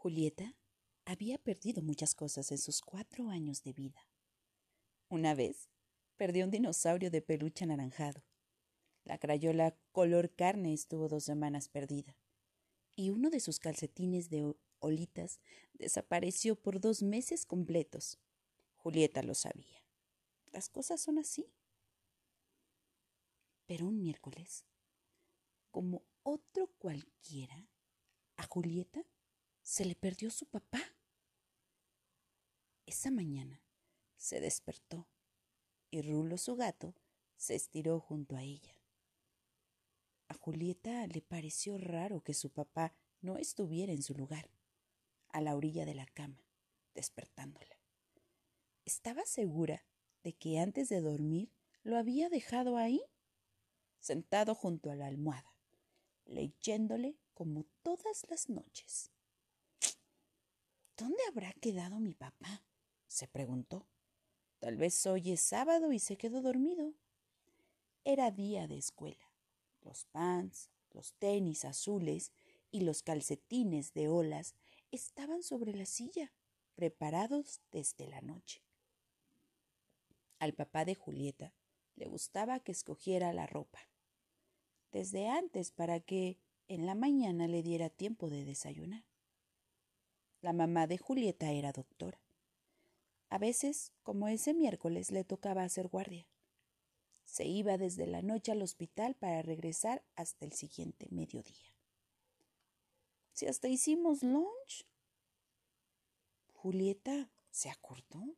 Julieta había perdido muchas cosas en sus cuatro años de vida. Una vez perdió un dinosaurio de peluche anaranjado. La crayola color carne estuvo dos semanas perdida. Y uno de sus calcetines de olitas desapareció por dos meses completos. Julieta lo sabía. Las cosas son así. Pero un miércoles, como otro cualquiera, a Julieta se le perdió su papá. Esa mañana se despertó y Rulo, su gato, se estiró junto a ella. A Julieta le pareció raro que su papá no estuviera en su lugar, a la orilla de la cama, despertándola. Estaba segura de que antes de dormir lo había dejado ahí, sentado junto a la almohada, leyéndole como todas las noches. ¿Dónde habrá quedado mi papá? se preguntó. Tal vez hoy es sábado y se quedó dormido. Era día de escuela. Los pants, los tenis azules y los calcetines de olas estaban sobre la silla, preparados desde la noche. Al papá de Julieta le gustaba que escogiera la ropa desde antes para que en la mañana le diera tiempo de desayunar. La mamá de Julieta era doctora. A veces, como ese miércoles, le tocaba hacer guardia. Se iba desde la noche al hospital para regresar hasta el siguiente mediodía. Si hasta hicimos lunch. Julieta se acordó.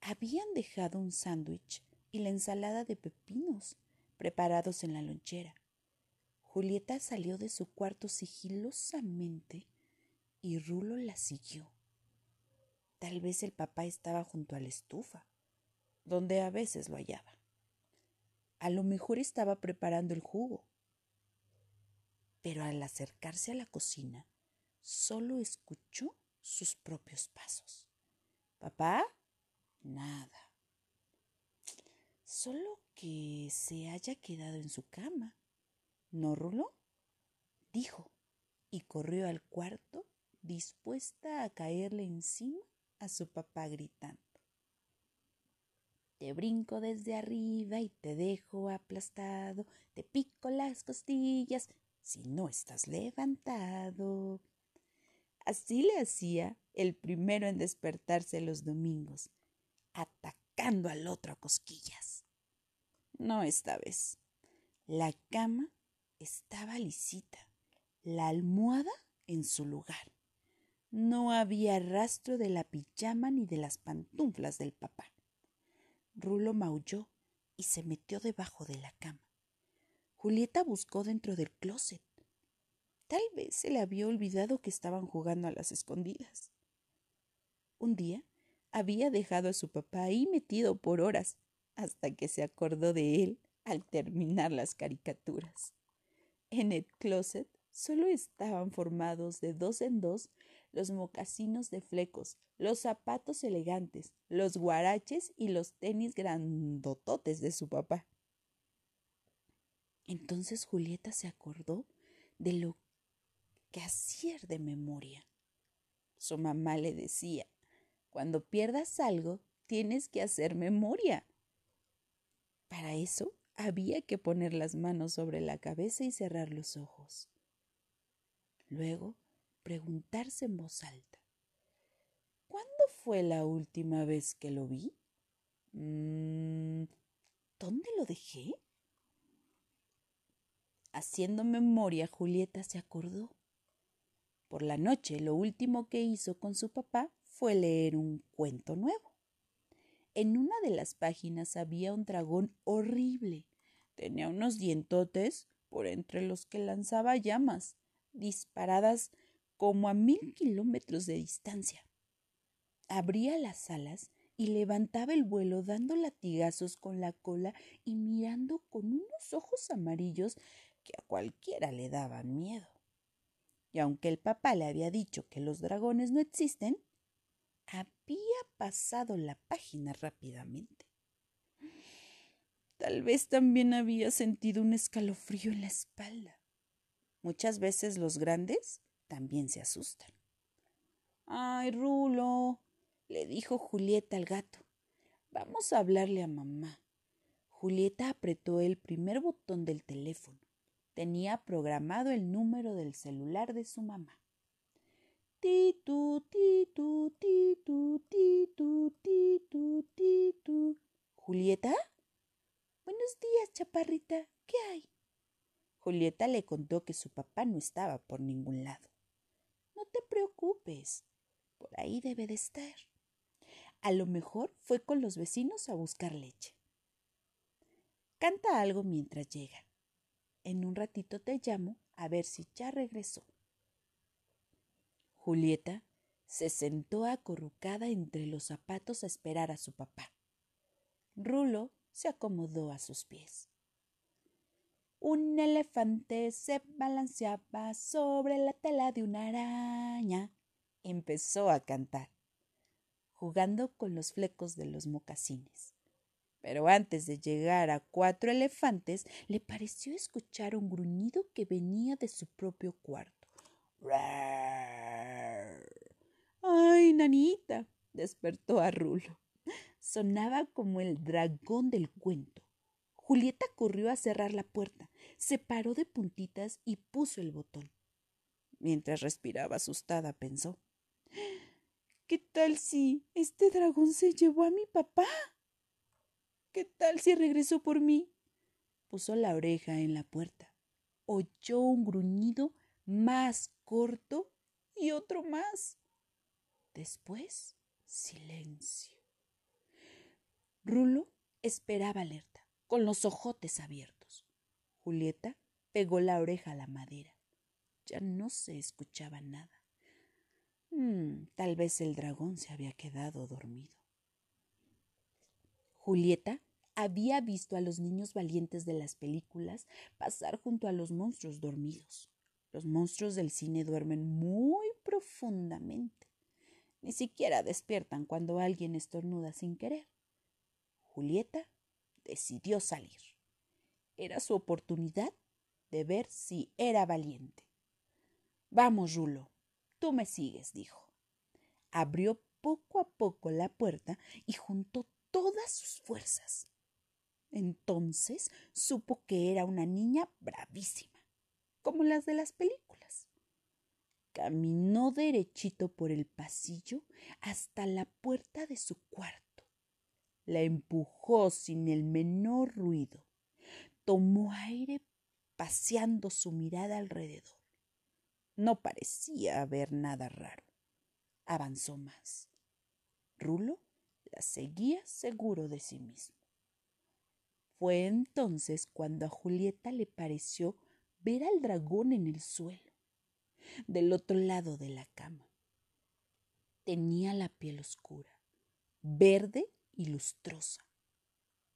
Habían dejado un sándwich y la ensalada de pepinos preparados en la lonchera. Julieta salió de su cuarto sigilosamente y Rulo la siguió. Tal vez el papá estaba junto a la estufa, donde a veces lo hallaba. A lo mejor estaba preparando el jugo. Pero al acercarse a la cocina, solo escuchó sus propios pasos. ¿Papá? Nada. Solo que se haya quedado en su cama. ¿No, Rulo? dijo, y corrió al cuarto dispuesta a caerle encima a su papá gritando. Te brinco desde arriba y te dejo aplastado, te pico las costillas si no estás levantado. Así le hacía el primero en despertarse los domingos, atacando al otro a cosquillas. No esta vez. La cama estaba lisita, la almohada en su lugar. No había rastro de la pijama ni de las pantuflas del papá. Rulo maulló y se metió debajo de la cama. Julieta buscó dentro del closet. Tal vez se le había olvidado que estaban jugando a las escondidas. Un día había dejado a su papá ahí metido por horas, hasta que se acordó de él al terminar las caricaturas. En el closet solo estaban formados de dos en dos los mocasinos de flecos, los zapatos elegantes, los guaraches y los tenis grandototes de su papá. Entonces Julieta se acordó de lo que hacía de memoria. Su mamá le decía, cuando pierdas algo, tienes que hacer memoria. Para eso había que poner las manos sobre la cabeza y cerrar los ojos. Luego preguntarse en voz alta. ¿Cuándo fue la última vez que lo vi? Mm, ¿Dónde lo dejé? Haciendo memoria, Julieta se acordó. Por la noche, lo último que hizo con su papá fue leer un cuento nuevo. En una de las páginas había un dragón horrible. Tenía unos dientotes por entre los que lanzaba llamas, disparadas como a mil kilómetros de distancia. Abría las alas y levantaba el vuelo dando latigazos con la cola y mirando con unos ojos amarillos que a cualquiera le daban miedo. Y aunque el papá le había dicho que los dragones no existen, había pasado la página rápidamente. Tal vez también había sentido un escalofrío en la espalda. Muchas veces los grandes también se asustan. Ay, Rulo, le dijo Julieta al gato. Vamos a hablarle a mamá. Julieta apretó el primer botón del teléfono. Tenía programado el número del celular de su mamá. Titu, titu, titu, titu, titu, titu. ¿Julieta? Buenos días, chaparrita. ¿Qué hay? Julieta le contó que su papá no estaba por ningún lado. Te preocupes. Por ahí debe de estar. A lo mejor fue con los vecinos a buscar leche. Canta algo mientras llega. En un ratito te llamo a ver si ya regresó. Julieta se sentó acurrucada entre los zapatos a esperar a su papá. Rulo se acomodó a sus pies. Un elefante se balanceaba sobre la tela de una araña. Empezó a cantar, jugando con los flecos de los mocasines. Pero antes de llegar a cuatro elefantes, le pareció escuchar un gruñido que venía de su propio cuarto. ¡Ay, nanita! despertó a Rulo. Sonaba como el dragón del cuento. Julieta corrió a cerrar la puerta, se paró de puntitas y puso el botón. Mientras respiraba asustada, pensó ¿Qué tal si este dragón se llevó a mi papá? ¿Qué tal si regresó por mí? Puso la oreja en la puerta. Oyó un gruñido más corto y otro más. Después, silencio. Rulo esperaba alerta, con los ojotes abiertos. Julieta pegó la oreja a la madera. Ya no se escuchaba nada. Hmm, tal vez el dragón se había quedado dormido. Julieta había visto a los niños valientes de las películas pasar junto a los monstruos dormidos. Los monstruos del cine duermen muy profundamente. Ni siquiera despiertan cuando alguien estornuda sin querer. Julieta decidió salir. Era su oportunidad de ver si era valiente. Vamos, Rulo, tú me sigues, dijo. Abrió poco a poco la puerta y juntó todas sus fuerzas. Entonces supo que era una niña bravísima, como las de las películas. Caminó derechito por el pasillo hasta la puerta de su cuarto la empujó sin el menor ruido. Tomó aire paseando su mirada alrededor. No parecía haber nada raro. Avanzó más. Rulo la seguía seguro de sí mismo. Fue entonces cuando a Julieta le pareció ver al dragón en el suelo, del otro lado de la cama. Tenía la piel oscura, verde y lustrosa.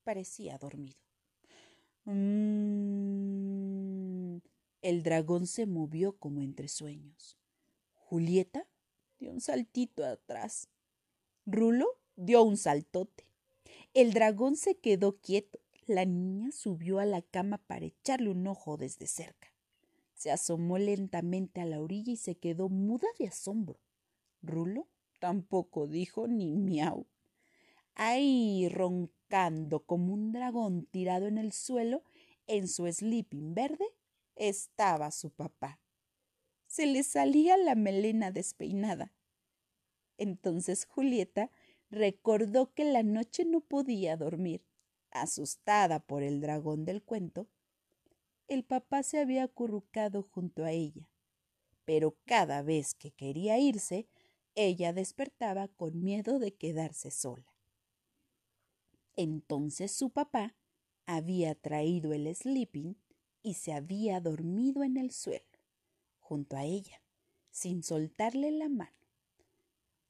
Parecía dormido. Mm. El dragón se movió como entre sueños. Julieta dio un saltito atrás. Rulo dio un saltote. El dragón se quedó quieto. La niña subió a la cama para echarle un ojo desde cerca. Se asomó lentamente a la orilla y se quedó muda de asombro. Rulo tampoco dijo ni miau. Ahí roncando como un dragón tirado en el suelo, en su sleeping verde, estaba su papá. Se le salía la melena despeinada. Entonces Julieta recordó que la noche no podía dormir. Asustada por el dragón del cuento, el papá se había acurrucado junto a ella. Pero cada vez que quería irse, ella despertaba con miedo de quedarse sola. Entonces su papá había traído el sleeping y se había dormido en el suelo, junto a ella, sin soltarle la mano.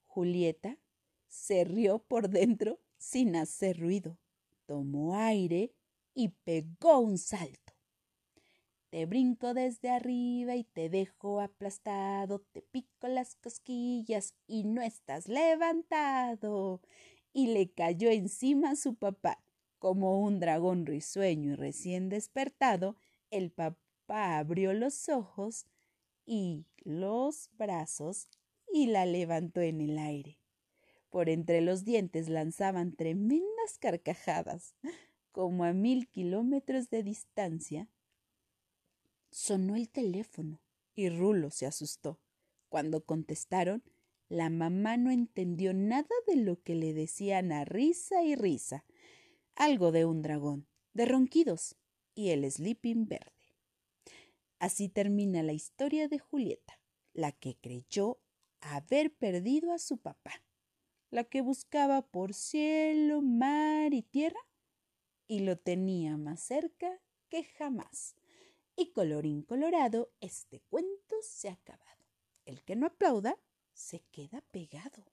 Julieta se rió por dentro sin hacer ruido, tomó aire y pegó un salto. Te brinco desde arriba y te dejo aplastado, te pico las cosquillas y no estás levantado y le cayó encima a su papá. Como un dragón risueño y recién despertado, el papá abrió los ojos y los brazos y la levantó en el aire. Por entre los dientes lanzaban tremendas carcajadas. Como a mil kilómetros de distancia, sonó el teléfono y Rulo se asustó. Cuando contestaron, la mamá no entendió nada de lo que le decían a risa y risa. Algo de un dragón, de ronquidos y el sleeping verde. Así termina la historia de Julieta, la que creyó haber perdido a su papá, la que buscaba por cielo, mar y tierra y lo tenía más cerca que jamás. Y colorín colorado, este cuento se ha acabado. El que no aplauda se queda pegado.